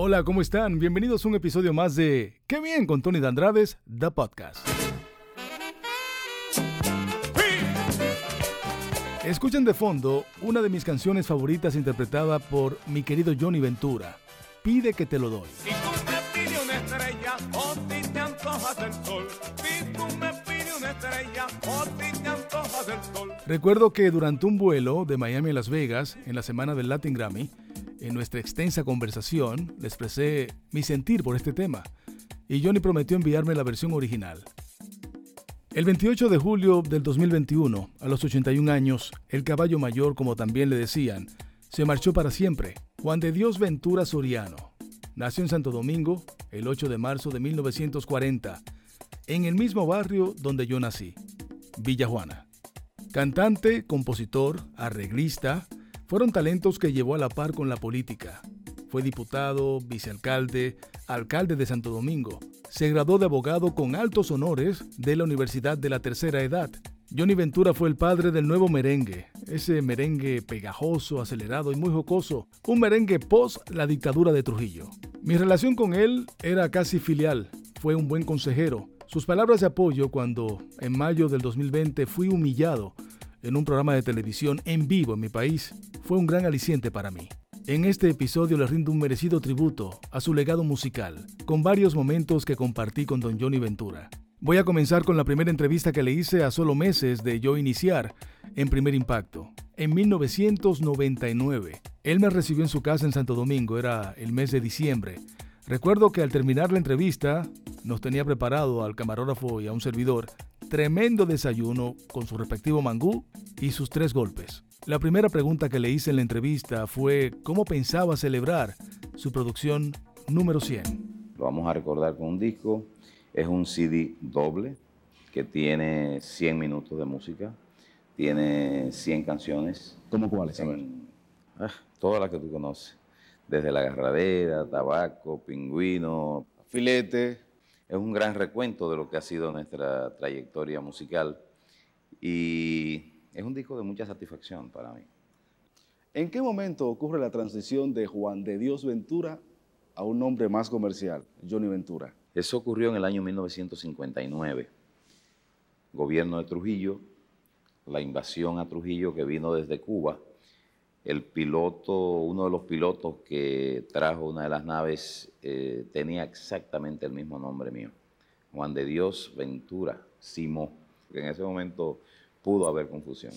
Hola, ¿cómo están? Bienvenidos a un episodio más de Qué bien con Tony Dandrades, The Podcast. Escuchen de fondo una de mis canciones favoritas interpretada por mi querido Johnny Ventura. Pide que te lo doy. Recuerdo que durante un vuelo de Miami a Las Vegas, en la semana del Latin Grammy, en nuestra extensa conversación le expresé mi sentir por este tema, y Johnny prometió enviarme la versión original. El 28 de julio del 2021, a los 81 años, el caballo mayor, como también le decían, se marchó para siempre. Juan de Dios Ventura Soriano. Nació en Santo Domingo el 8 de marzo de 1940, en el mismo barrio donde yo nací, Villa Juana. Cantante, compositor, arreglista, fueron talentos que llevó a la par con la política. Fue diputado, vicealcalde, alcalde de Santo Domingo. Se graduó de abogado con altos honores de la Universidad de la Tercera Edad. Johnny Ventura fue el padre del nuevo merengue, ese merengue pegajoso, acelerado y muy jocoso, un merengue post la dictadura de Trujillo. Mi relación con él era casi filial, fue un buen consejero. Sus palabras de apoyo cuando, en mayo del 2020, fui humillado en un programa de televisión en vivo en mi país, fue un gran aliciente para mí. En este episodio le rindo un merecido tributo a su legado musical, con varios momentos que compartí con don Johnny Ventura. Voy a comenzar con la primera entrevista que le hice a solo meses de yo iniciar en Primer Impacto, en 1999. Él me recibió en su casa en Santo Domingo, era el mes de diciembre. Recuerdo que al terminar la entrevista nos tenía preparado al camarógrafo y a un servidor tremendo desayuno con su respectivo mangú y sus tres golpes. La primera pregunta que le hice en la entrevista fue cómo pensaba celebrar su producción número 100. Lo vamos a recordar con un disco. Es un CD doble que tiene 100 minutos de música, tiene 100 canciones. ¿Cómo cuáles? Ah, todas las que tú conoces. Desde La Agarradera, Tabaco, Pingüino, Filete. Es un gran recuento de lo que ha sido nuestra trayectoria musical y es un disco de mucha satisfacción para mí. ¿En qué momento ocurre la transición de Juan de Dios Ventura a un nombre más comercial, Johnny Ventura? Eso ocurrió en el año 1959. Gobierno de Trujillo, la invasión a Trujillo que vino desde Cuba. El piloto, uno de los pilotos que trajo una de las naves eh, tenía exactamente el mismo nombre mío, Juan de Dios Ventura Simó. En ese momento pudo haber confusión.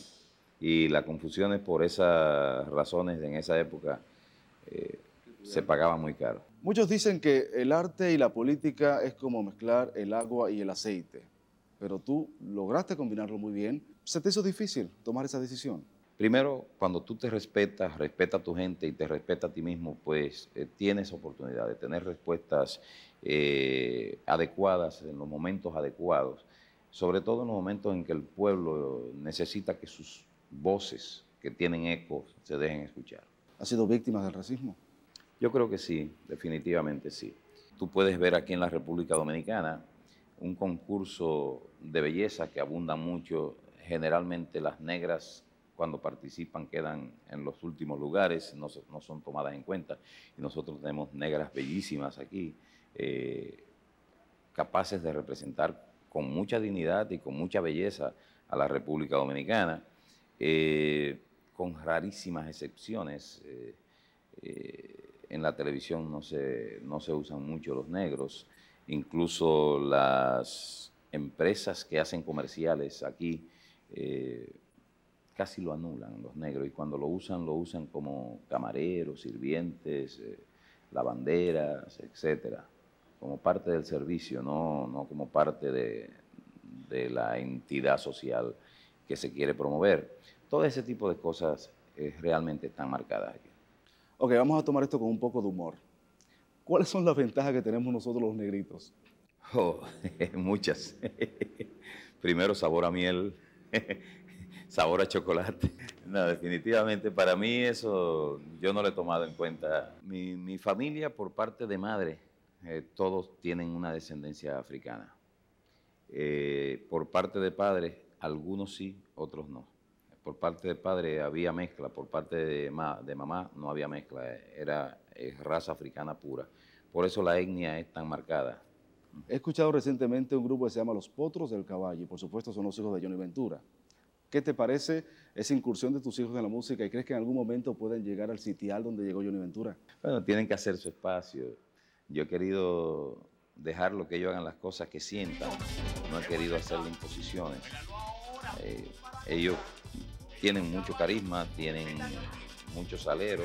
Y la confusión es por esas razones en esa época eh, se pagaba muy caro. Muchos dicen que el arte y la política es como mezclar el agua y el aceite, pero tú lograste combinarlo muy bien. ¿Se te hizo difícil tomar esa decisión? Primero, cuando tú te respetas, respeta a tu gente y te respeta a ti mismo, pues eh, tienes oportunidad de tener respuestas eh, adecuadas en los momentos adecuados, sobre todo en los momentos en que el pueblo necesita que sus voces que tienen eco se dejen escuchar. ¿Has sido víctima del racismo? Yo creo que sí, definitivamente sí. Tú puedes ver aquí en la República Dominicana un concurso de belleza que abunda mucho. Generalmente las negras cuando participan quedan en los últimos lugares, no, no son tomadas en cuenta. Y nosotros tenemos negras bellísimas aquí, eh, capaces de representar con mucha dignidad y con mucha belleza a la República Dominicana, eh, con rarísimas excepciones. Eh, en la televisión no se, no se usan mucho los negros, incluso las empresas que hacen comerciales aquí casi lo anulan los negros y cuando lo usan lo usan como camareros, sirvientes, eh, lavanderas, etcétera, como parte del servicio, no, no como parte de, de, la entidad social que se quiere promover. Todo ese tipo de cosas eh, realmente están marcadas aquí. Ok, vamos a tomar esto con un poco de humor. ¿Cuáles son las ventajas que tenemos nosotros los negritos? Oh, muchas. Primero, sabor a miel, sabor a chocolate. No, definitivamente, para mí eso yo no lo he tomado en cuenta. Mi, mi familia, por parte de madre, eh, todos tienen una descendencia africana. Eh, por parte de padre, algunos sí, otros no. Por parte de padre había mezcla, por parte de, de mamá no había mezcla, era raza africana pura. Por eso la etnia es tan marcada. He escuchado recientemente un grupo que se llama Los Potros del Caballo, y por supuesto son los hijos de Johnny Ventura. ¿Qué te parece esa incursión de tus hijos en la música y crees que en algún momento pueden llegar al sitial donde llegó Johnny Ventura? Bueno, tienen que hacer su espacio. Yo he querido dejarlo que ellos hagan las cosas que sientan, no he querido hacerle imposiciones. Eh, ellos tienen mucho carisma, tienen mucho salero,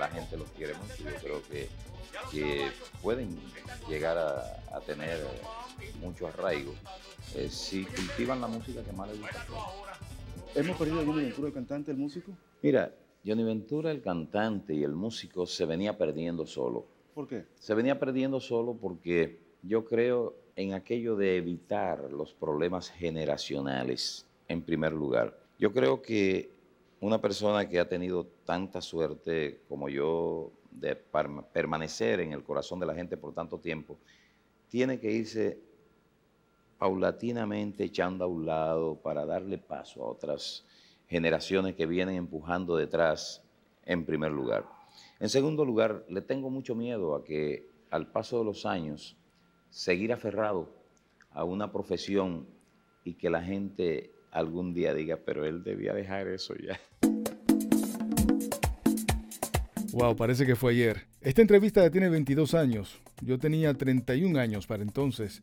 la gente los quiere mucho. Yo creo que, pueden llegar a, tener mucho arraigo eh, si cultivan la música que más les gusta. ¿Hemos perdido a Johnny Ventura, el cantante, el músico? Mira, Johnny Ventura, el cantante y el músico, se venía perdiendo solo. ¿Por qué? Se venía perdiendo solo porque yo creo en aquello de evitar los problemas generacionales, en primer lugar. Yo creo que una persona que ha tenido tanta suerte como yo de permanecer en el corazón de la gente por tanto tiempo, tiene que irse paulatinamente echando a un lado para darle paso a otras generaciones que vienen empujando detrás en primer lugar. En segundo lugar, le tengo mucho miedo a que al paso de los años, seguir aferrado a una profesión y que la gente algún día diga, pero él debía dejar eso ya. Wow, parece que fue ayer. Esta entrevista ya tiene 22 años. Yo tenía 31 años para entonces.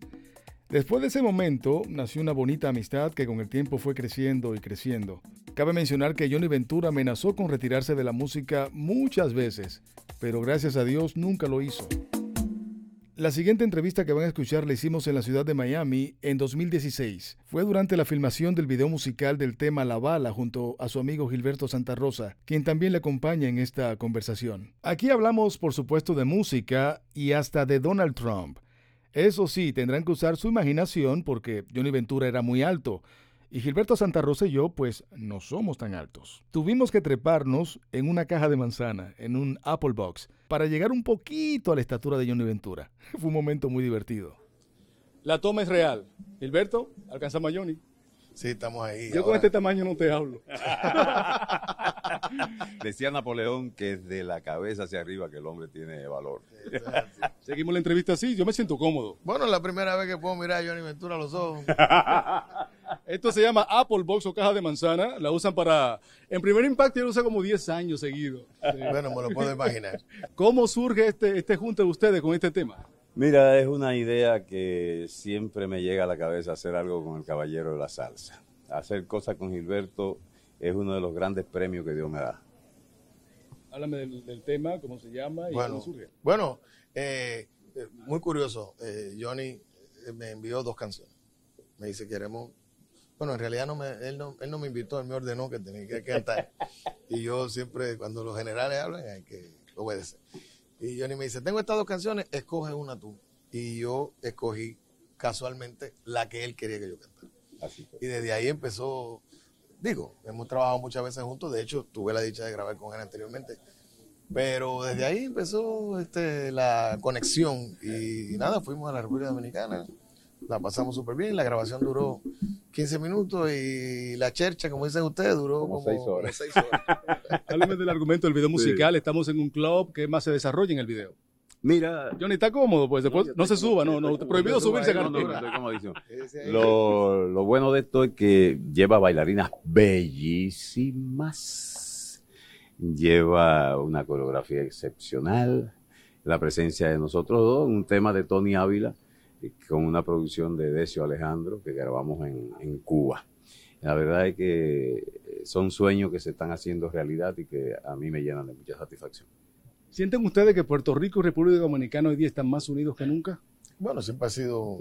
Después de ese momento nació una bonita amistad que con el tiempo fue creciendo y creciendo. Cabe mencionar que Johnny Ventura amenazó con retirarse de la música muchas veces, pero gracias a Dios nunca lo hizo. La siguiente entrevista que van a escuchar la hicimos en la ciudad de Miami en 2016. Fue durante la filmación del video musical del tema La Bala junto a su amigo Gilberto Santa Rosa, quien también le acompaña en esta conversación. Aquí hablamos por supuesto de música y hasta de Donald Trump. Eso sí, tendrán que usar su imaginación porque Johnny Ventura era muy alto. Y Gilberto Santa Rosa y yo, pues, no somos tan altos. Tuvimos que treparnos en una caja de manzana, en un Apple Box, para llegar un poquito a la estatura de Johnny Ventura. Fue un momento muy divertido. La toma es real. Gilberto, alcanzamos a Johnny. Sí, estamos ahí. Yo con este tamaño no te hablo. Decía Napoleón que es de la cabeza hacia arriba que el hombre tiene valor. Seguimos la entrevista así, yo me siento cómodo. Bueno, la primera vez que puedo mirar a Johnny Ventura a los ojos. Esto se llama Apple Box o caja de manzana. La usan para. En primer impacto, yo lo usa como 10 años seguidos. Bueno, me lo puedo imaginar. ¿Cómo surge este, este junte de ustedes con este tema? Mira, es una idea que siempre me llega a la cabeza hacer algo con el caballero de la salsa. Hacer cosas con Gilberto es uno de los grandes premios que Dios me da. Háblame del, tema, cómo se llama y bueno, cómo surge. Bueno, eh, eh, muy curioso. Eh, Johnny me envió dos canciones. Me dice, queremos... Bueno, en realidad no me, él, no, él no me invitó, él me ordenó que tenía que cantar. y yo siempre, cuando los generales hablan, hay que obedecer. Y Johnny me dice, tengo estas dos canciones, escoge una tú. Y yo escogí casualmente la que él quería que yo cantara. Y desde ahí empezó Digo, hemos trabajado muchas veces juntos, de hecho tuve la dicha de grabar con él anteriormente, pero desde ahí empezó este, la conexión y, nada, fuimos a la República Dominicana, la pasamos súper bien, la grabación duró 15 minutos y la chercha, como dicen ustedes, duró como, 6 horas. Háblame del argumento del video musical, estamos en un club, ¿qué más se desarrolla en el video? Mira. Johnny, está cómodo, pues después no, se suba, no, no, prohibido subirse no, lo, lo bueno de esto es que lleva bailarinas bellísimas, lleva una coreografía excepcional, la presencia de nosotros dos, un tema de Tony Ávila, con una producción de Decio Alejandro que grabamos en, en Cuba. La verdad es que son sueños que se están haciendo realidad y que a mí me llenan de mucha satisfacción. ¿Sienten ustedes que Puerto Rico y República Dominicana hoy día están más unidos que nunca? Bueno, siempre ha sido.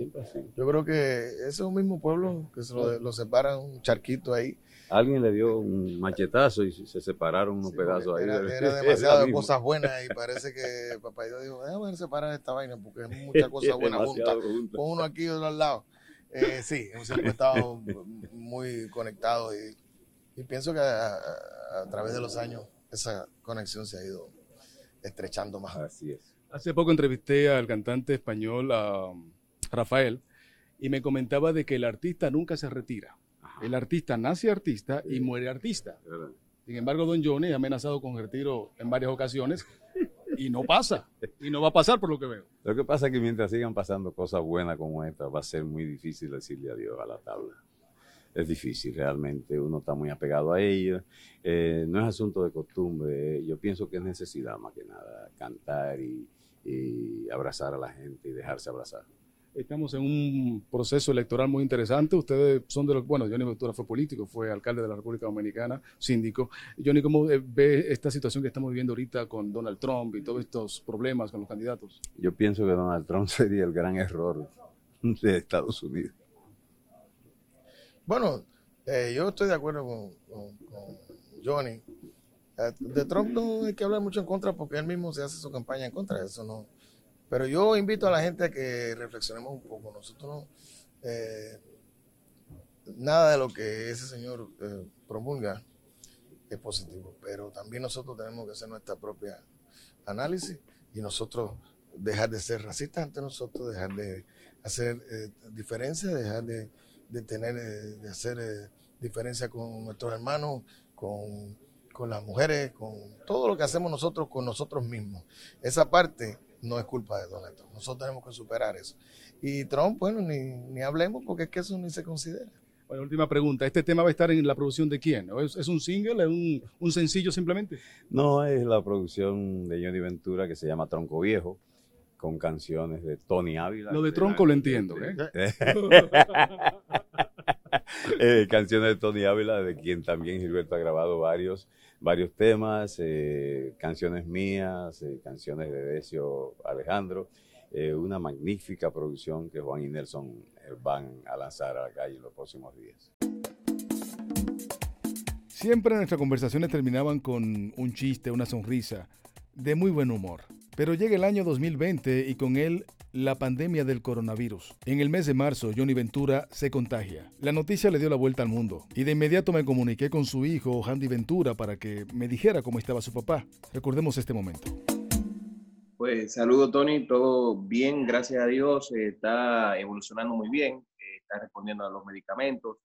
Yo creo que ese es un mismo pueblo que se lo, separa un charquito ahí. Alguien le dio un machetazo y se separaron unos pedazos ahí. Era, demasiadas cosas buenas y parece que papá Dios dijo, déjame separar esta vaina porque es muchas cosas buenas juntas. Pon uno aquí y otro al lado. Eh, sí, hemos siempre estado muy conectados y, pienso que a través de los años esa conexión se ha ido estrechando más. Así es. Hace poco entrevisté al cantante español, a Rafael, y me comentaba de que el artista nunca se retira. El artista nace artista y muere artista. Sin embargo, don Johnny ha amenazado con retiro en varias ocasiones y no pasa. Y no va a pasar por lo que veo. Lo que pasa es que mientras sigan pasando cosas buenas como esta, va a ser muy difícil decirle adiós a la tabla. Es difícil, realmente. Uno está muy apegado a ella. Eh, no es asunto de costumbre. Yo pienso que es necesidad más que nada cantar y, y abrazar a la gente y dejarse abrazar. Estamos en un proceso electoral muy interesante. Ustedes son de los, bueno, Johnny Ventura fue político, fue alcalde de la República Dominicana, síndico. Johnny, ¿cómo eh, ve esta situación que estamos viviendo ahorita con Donald Trump y todos estos problemas con los candidatos? Yo pienso que Donald Trump sería el gran error de Estados Unidos. Bueno, eh, yo estoy de acuerdo con, con, con Johnny. Eh, de Trump no hay que hablar mucho en contra porque él mismo se hace su campaña en contra. Eso no pero yo invito a la gente a que reflexionemos un poco. Nosotros no, eh, nada de lo que ese señor eh, promulga es positivo, pero también nosotros tenemos que hacer nuestra propia análisis y nosotros dejar de ser racistas ante nosotros, dejar de hacer eh, diferencias, dejar de, de tener, eh, de hacer eh, diferencia con nuestros hermanos, con, con las mujeres, con todo lo que hacemos nosotros con nosotros mismos. Esa parte no es culpa de Donald Trump. Nosotros tenemos que superar eso. Y Trump, bueno, ni, ni hablemos porque es que eso ni se considera. Bueno, última pregunta. ¿Este tema va a estar en la producción de quién? ¿Es, es un single? ¿Es un, un, sencillo simplemente? No, es la producción de Johnny Ventura que se llama Tronco Viejo, con canciones de Tony Ávila. Lo de Tronco lo entiendo. ¿eh? eh, canciones de Tony Ávila, de quien también Gilberto ha grabado varios varios temas, eh, canciones mías, eh, canciones de Decio Alejandro, una magnífica producción que Juan y Nelson van a lanzar a la calle en los próximos días. Siempre nuestras conversaciones terminaban con un chiste, una sonrisa, de muy buen humor. Pero llega el año 2020 y con él la pandemia del coronavirus. En el mes de marzo, Johnny Ventura se contagia. La noticia le dio la vuelta al mundo y de inmediato me comuniqué con su hijo, Andy Ventura, para que me dijera cómo estaba su papá. Recordemos este momento. Pues saludo Tony, todo bien, gracias a Dios, está evolucionando muy bien, está respondiendo a los medicamentos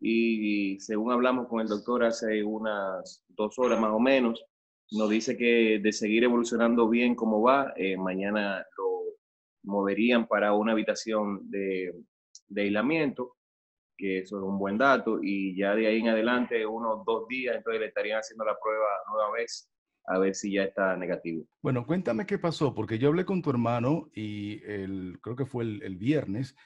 y según hablamos con el doctor hace unas dos horas más o menos, nos dice que de seguir evolucionando bien como va, eh, mañana lo moverían para una habitación de, de, aislamiento, que eso es un buen dato, y ya de ahí en adelante, unos dos días, entonces le estarían haciendo la prueba nueva vez a ver si ya está negativo. Bueno, cuéntame qué pasó, porque yo hablé con tu hermano y el, creo que fue el, el viernes,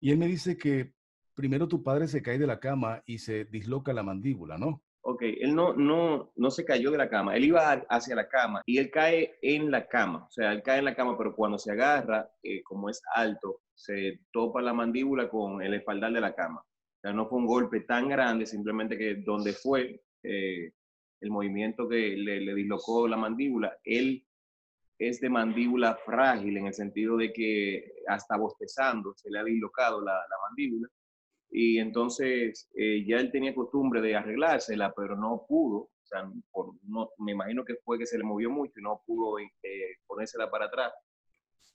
y él me dice que primero tu padre se cae de la cama y se disloca la mandíbula, ¿no? Ok, él no, no, no se cayó de la cama, él iba hacia la cama y él cae en la cama, o sea, él cae en la cama, pero cuando se agarra, eh, como es alto, se topa la mandíbula con el espaldar de la cama. O sea, no fue un golpe tan grande, simplemente que donde fue eh, el movimiento que le, le dislocó la mandíbula, él es de mandíbula frágil en el sentido de que hasta bostezando se le ha dislocado la, la mandíbula y entonces eh, ya él tenía costumbre de arreglársela, pero no pudo, o sea, por, no, me imagino que fue que se le movió mucho y no pudo eh, ponérsela para atrás,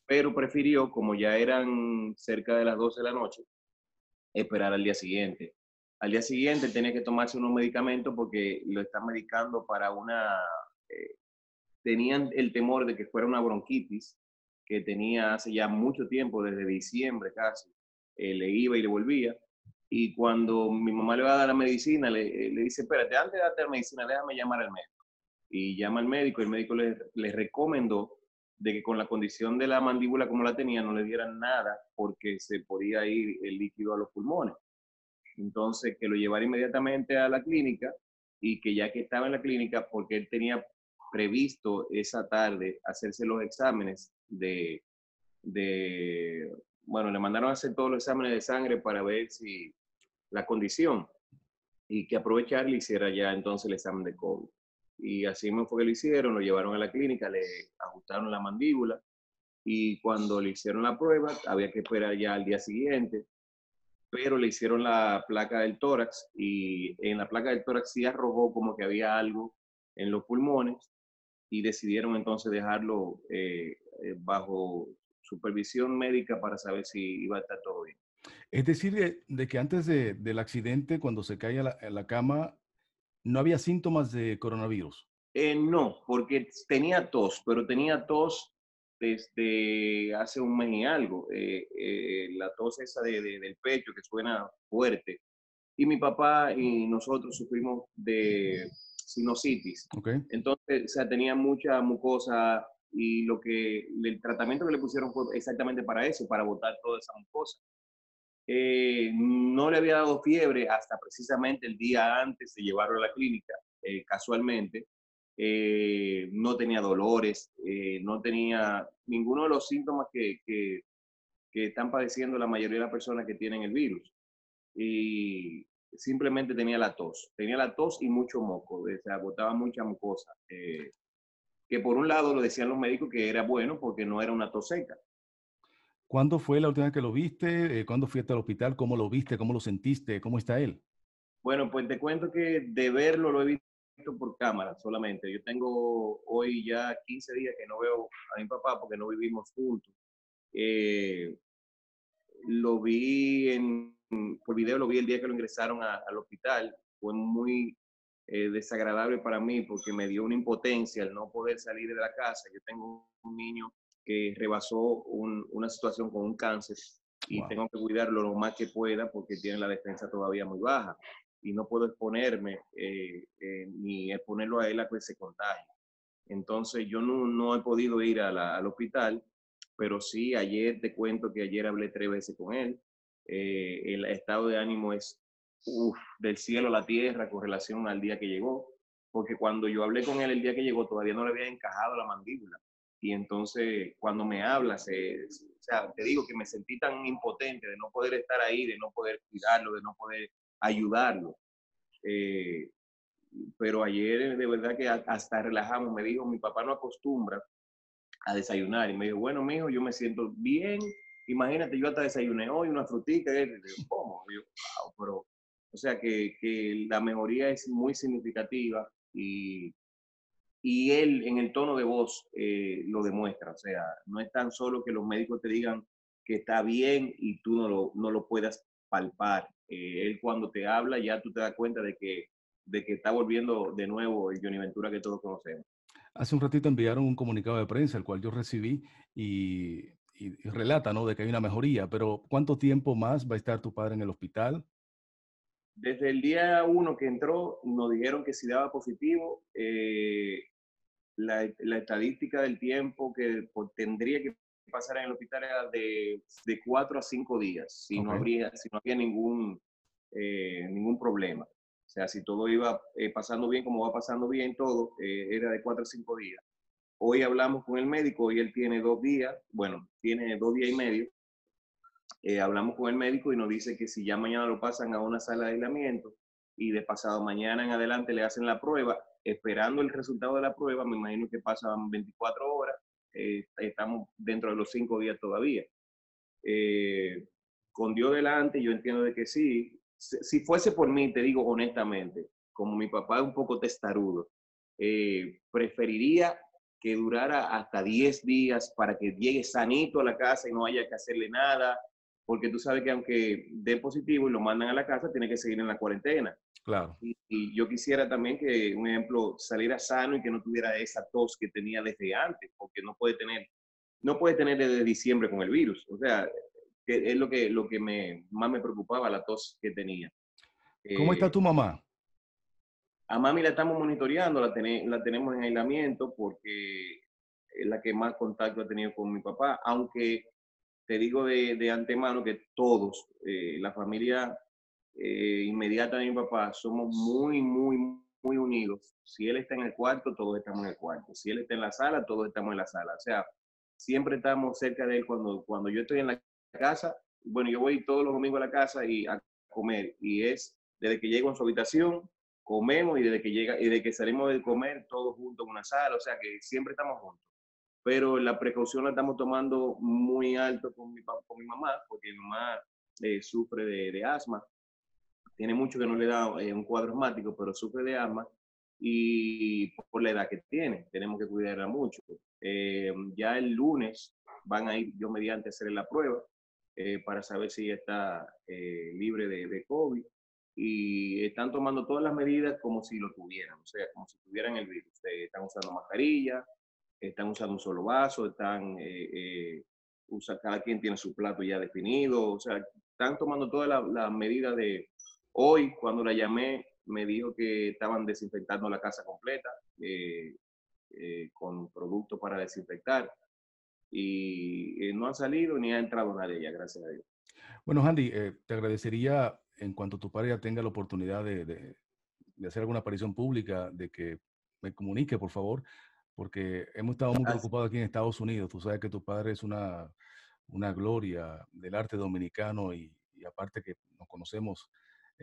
pero prefirió, como ya eran cerca de las 12 de la noche, esperar al día siguiente. Al día siguiente tenía que tomarse unos medicamentos porque lo están medicando para una... Eh, tenían el temor de que fuera una bronquitis que tenía hace ya mucho tiempo, desde diciembre casi, eh, le iba y le volvía y cuando mi mamá le va a dar la medicina, le, le dice, espérate, antes de darte la medicina, déjame llamar al médico. Y llama al médico, y el médico le, le recomendó de que con la condición de la mandíbula como la tenía, no le dieran nada porque se podía ir el líquido a los pulmones. Entonces, que lo llevara inmediatamente a la clínica y que ya que estaba en la clínica, porque él tenía previsto esa tarde hacerse los exámenes de, de bueno, le mandaron a hacer todos los exámenes de sangre para ver si la condición y que aprovechar le hiciera ya entonces el examen de COVID. Y así me fue que lo hicieron, lo llevaron a la clínica, le ajustaron la mandíbula y cuando le hicieron la prueba había que esperar ya al día siguiente, pero le hicieron la placa del tórax y en la placa del tórax sí arrojó como que había algo en los pulmones y decidieron entonces dejarlo eh, bajo supervisión médica para saber si iba a estar todo bien. Es decir, de, de que antes de- del accidente, cuando se cae a la, a la cama, no había síntomas de coronavirus. Eh, no, porque tenía tos, pero tenía tos desde hace un mes y algo. eh, eh, la tos esa de- de- del pecho que suena fuerte. Y mi papá y nosotros sufrimos de sinusitis. Entonces, o sea, tenía mucha mucosa y lo que el tratamiento que le pusieron fue exactamente para eso, para botar toda esa mucosa. Eh, no le había dado fiebre hasta precisamente el día antes de llevarlo a la clínica, eh, casualmente. Eh, no tenía dolores, eh, no tenía ninguno de los síntomas que, que, que están padeciendo la mayoría de las personas que tienen el virus. Y simplemente tenía la tos, tenía la tos y mucho moco, se agotaba mucha mucosa. que por un lado lo decían los médicos que era bueno porque no era una tos seca. ¿Cuándo fue la última vez que lo viste? Eh, ¿Cuándo fuiste al hospital? ¿Cómo lo viste? ¿Cómo lo sentiste? ¿Cómo está él? Bueno, pues te cuento que de verlo lo he visto por cámara solamente. Yo tengo hoy ya 15 días que no veo a mi papá porque no vivimos juntos. Eh, lo vi en, por video, lo vi el día que lo ingresaron a- al hospital. Fue muy eh, desagradable para mí porque me dio una impotencia el no poder salir de la casa. Yo tengo un niño que rebasó un- una situación con un cáncer y Wow. tengo que cuidarlo lo más que pueda porque tiene la defensa todavía muy baja y no puedo exponerme eh, eh, ni exponerlo a él a que se contagie. Entonces yo no, no he podido ir a la- al hospital, pero sí, ayer te cuento que ayer hablé tres veces con él. Eh, el estado de ánimo es uf, del cielo a la tierra con relación al día que llegó, porque cuando yo hablé con él el día que llegó todavía no le había encajado la mandíbula. Y entonces cuando me habla, se, o sea, te digo que me sentí tan impotente de no poder estar ahí, de no poder cuidarlo, de no poder ayudarlo. Eh, pero ayer de verdad que hasta relajamos, me dijo, mi papá no acostumbra a desayunar y me dijo, bueno, mijo, yo me siento bien, imagínate, yo hasta desayuné hoy una frutita, y yo, ¿cómo? Y yo, "Wow", pero, o sea que, que la mejoría es muy significativa y, y él en el tono de voz eh, lo demuestra, o sea, no es tan solo que los médicos te digan que está bien y tú no lo, no lo puedas palpar. Eh, él cuando te habla ya tú te das cuenta de que, de que está volviendo de nuevo el Johnny Ventura que todos conocemos. Hace un ratito enviaron un comunicado de prensa, el cual yo recibí, y, y- y relata, ¿no? De que hay una mejoría, pero ¿cuánto tiempo más va a estar tu padre en el hospital? Desde el día uno que entró, nos dijeron que si daba positivo, eh, la, la estadística del tiempo que pues, tendría que pasar en el hospital era de, de cuatro a cinco días, si, no, habría, si no había ningún, eh, ningún problema. O sea, si todo iba eh, pasando bien, como va pasando bien todo, eh, era de cuatro a cinco días. Hoy hablamos con el médico y él tiene dos días, bueno, tiene dos días y medio. Hablamos con el médico y nos dice que si ya mañana lo pasan a una sala de aislamiento y de pasado mañana en adelante le hacen la prueba, esperando el resultado de la prueba, me imagino que pasan 24 horas, eh, estamos dentro de los cinco días todavía. Eh, con Dios delante, yo entiendo de que sí. Si fuese por mí, te digo honestamente, como mi papá es un poco testarudo, eh, preferiría que durara hasta 10 días para que llegue sanito a la casa y no haya que hacerle nada, porque tú sabes que aunque dé positivo y lo mandan a la casa, tiene que seguir en la cuarentena. Claro. Y, y yo quisiera también que, un ejemplo, saliera sano y que no tuviera esa tos que tenía desde antes, porque no puede tener, no puede tener desde diciembre con el virus. O sea, que es lo que, lo que me, más me preocupaba, la tos que tenía. ¿Cómo está Eh, tu mamá? a mami la estamos monitoreando, la, tene- la tenemos en aislamiento porque es la que más contacto ha tenido con mi papá, aunque te digo de, de antemano que todos, eh, la familia eh, inmediata de mi papá, somos muy, muy, muy unidos. Si él está en el cuarto, todos estamos en el cuarto. Si él está en la sala, todos estamos en la sala. O sea, siempre estamos cerca de él cuando, cuando yo estoy en la casa. Bueno, yo voy todos los domingos a la casa y a comer y es desde que llego a su habitación, comemos y desde que llega y desde que salimos de comer todos juntos en una sala, o sea que siempre estamos juntos. Pero la precaución la estamos tomando muy alto con mi, con mi mamá, porque mi mamá eh, sufre de, de asma. Tiene mucho que no le da eh, un cuadro asmático, pero sufre de asma y por la edad que tiene, tenemos que cuidarla mucho. Eh, ya el lunes van a ir yo mediante hacer la prueba eh, para saber si está eh, libre de, de, COVID y están tomando todas las medidas como si lo tuvieran, o sea, como si tuvieran el virus. están usando mascarilla, están usando un solo vaso, están, usa, cada quien tiene su plato ya definido, o sea, están tomando todas las medidas de... Hoy, cuando la llamé, me dijo que estaban desinfectando la casa completa con productos para desinfectar y eh, no ha salido ni ha entrado nadie ya, gracias a Dios. Bueno, Andy, eh, te agradecería en cuanto tu padre ya tenga la oportunidad de, de, hacer alguna aparición pública, de que me comunique, por favor, porque hemos estado muy preocupados aquí en Estados Unidos. Tú sabes que tu padre es una, una gloria del arte dominicano y, aparte que nos conocemos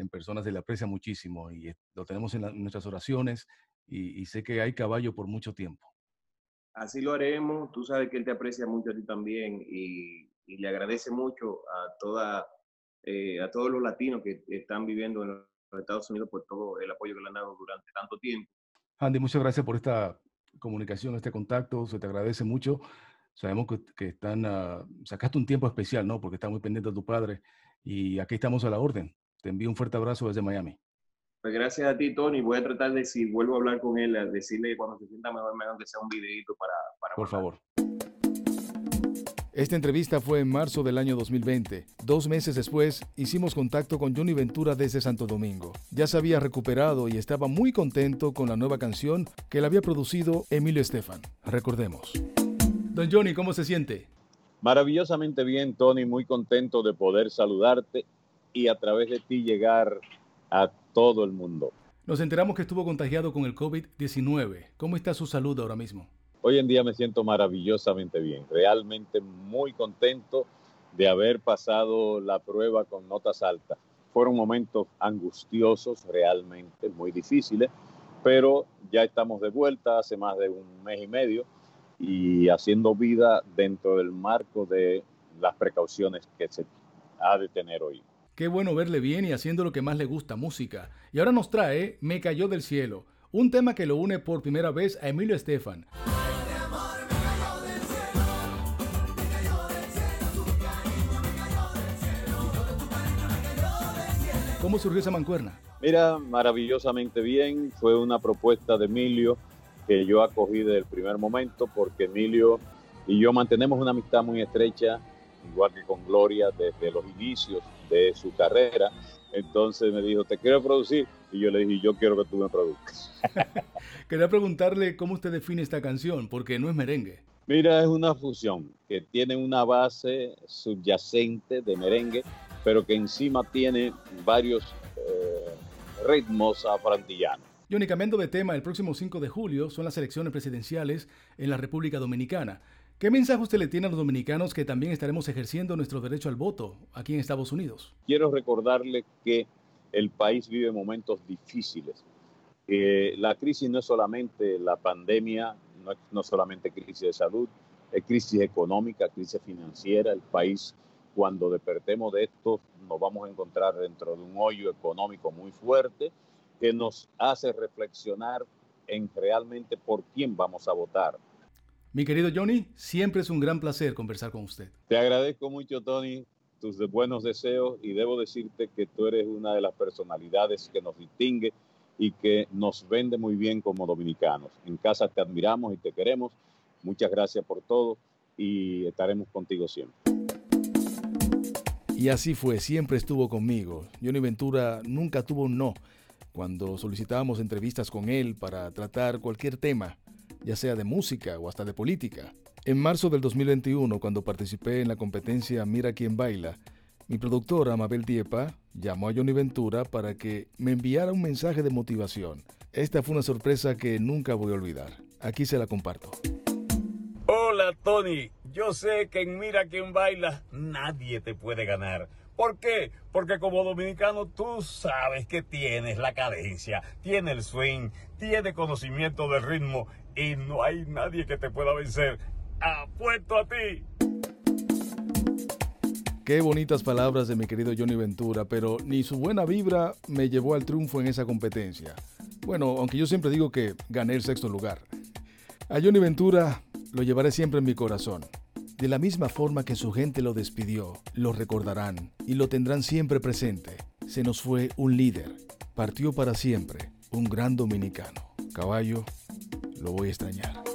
en personas, se le aprecia muchísimo y lo tenemos en, en nuestras oraciones y, y sé que hay caballo por mucho tiempo. Así lo haremos. Tú sabes que él te aprecia mucho a ti también y, le agradece mucho a, toda, eh, a todos los latinos que están viviendo en los Estados Unidos por todo el apoyo que le han dado durante tanto tiempo. Andy, muchas gracias por esta comunicación, este contacto. Se te agradece mucho. Sabemos que, están, uh, sacaste un tiempo especial, ¿no? Porque está muy pendiente de tu padre y aquí estamos a la orden. Te envío un fuerte abrazo desde Miami. Pues gracias a ti, Tony. Voy a tratar de, si vuelvo a hablar con él, a decirle cuando se sienta mejor, mejor que sea un videito para... para Por favor. Esta entrevista fue en marzo del año 2020. Dos meses después, hicimos contacto con Johnny Ventura desde Santo Domingo. Ya se había recuperado y estaba muy contento con la nueva canción que le había producido Emilio Estefan. Recordemos. Don Johnny, ¿cómo se siente? Maravillosamente bien, Tony. Muy contento de poder saludarte y a través de ti llegar a todo el mundo. Nos enteramos que estuvo contagiado con el COVID-19. ¿Cómo está su salud ahora mismo? Hoy en día me siento maravillosamente bien, realmente muy contento de haber pasado la prueba con notas altas. Fueron momentos angustiosos, realmente muy difíciles, pero ya estamos de vuelta hace más de un mes y medio y haciendo vida dentro del marco de las precauciones que se ha de tener hoy. Qué bueno verle bien y haciendo lo que más le gusta, música. Y ahora nos trae Me cayó del cielo, un tema que lo une por primera vez a Emilio Estefan. ¿Cómo surgió esa mancuerna? Mira, maravillosamente bien. Fue una propuesta de Emilio que yo acogí desde el primer momento porque Emilio y yo mantenemos una amistad muy estrecha, igual que con Gloria desde los inicios de su carrera. Entonces me dijo, te quiero producir. Y yo le dije, yo quiero que tú me produzcas. Quería preguntarle cómo usted define esta canción, porque no es merengue. Mira, es una fusión que tiene una base subyacente de merengue, pero que encima tiene varios eh, ritmos afrantillanos. Y únicamente de tema, el próximo 5 de julio son las elecciones presidenciales en la República Dominicana. ¿Qué mensaje usted le tiene a los dominicanos que también estaremos ejerciendo nuestro derecho al voto aquí en Estados Unidos? Quiero recordarle que el país vive momentos difíciles. la crisis no es solamente la pandemia, no es no solamente crisis de salud, es crisis económica, crisis financiera. El país, cuando despertemos de esto, nos vamos a encontrar dentro de un hoyo económico muy fuerte que nos hace reflexionar en realmente por quién vamos a votar mi querido Johnny, siempre es un gran placer conversar con usted. Te agradezco mucho, Tony, tus buenos deseos y debo decirte que tú eres una de las personalidades que nos distingue y que nos vende muy bien como dominicanos. En casa te admiramos y te queremos. Muchas gracias por todo y estaremos contigo siempre. Y así fue, siempre estuvo conmigo. Johnny Ventura nunca tuvo un no cuando solicitábamos entrevistas con él para tratar cualquier tema ya sea de música o hasta de política. En marzo del 2021, cuando participé en la competencia Mira quién baila, mi productora Mabel Diepa llamó a Johnny Ventura para que me enviara un mensaje de motivación. Esta fue una sorpresa que nunca voy a olvidar. Aquí se la comparto. Hola Tony, yo sé que en Mira quién baila nadie te puede ganar. ¿Por qué? Porque como dominicano tú sabes que tienes la cadencia, tienes el swing, tienes conocimiento del ritmo y no hay nadie que te pueda vencer. Apuesto a ti. Qué bonitas palabras de mi querido Johnny Ventura, pero ni su buena vibra me llevó al triunfo en esa competencia. Bueno, aunque yo siempre digo que gané el sexto lugar. A Johnny Ventura lo llevaré siempre en mi corazón. De la misma forma que su gente lo despidió, lo recordarán y lo tendrán siempre presente. Se nos fue un líder, partió para siempre, un gran dominicano. Caballo, lo voy a extrañar.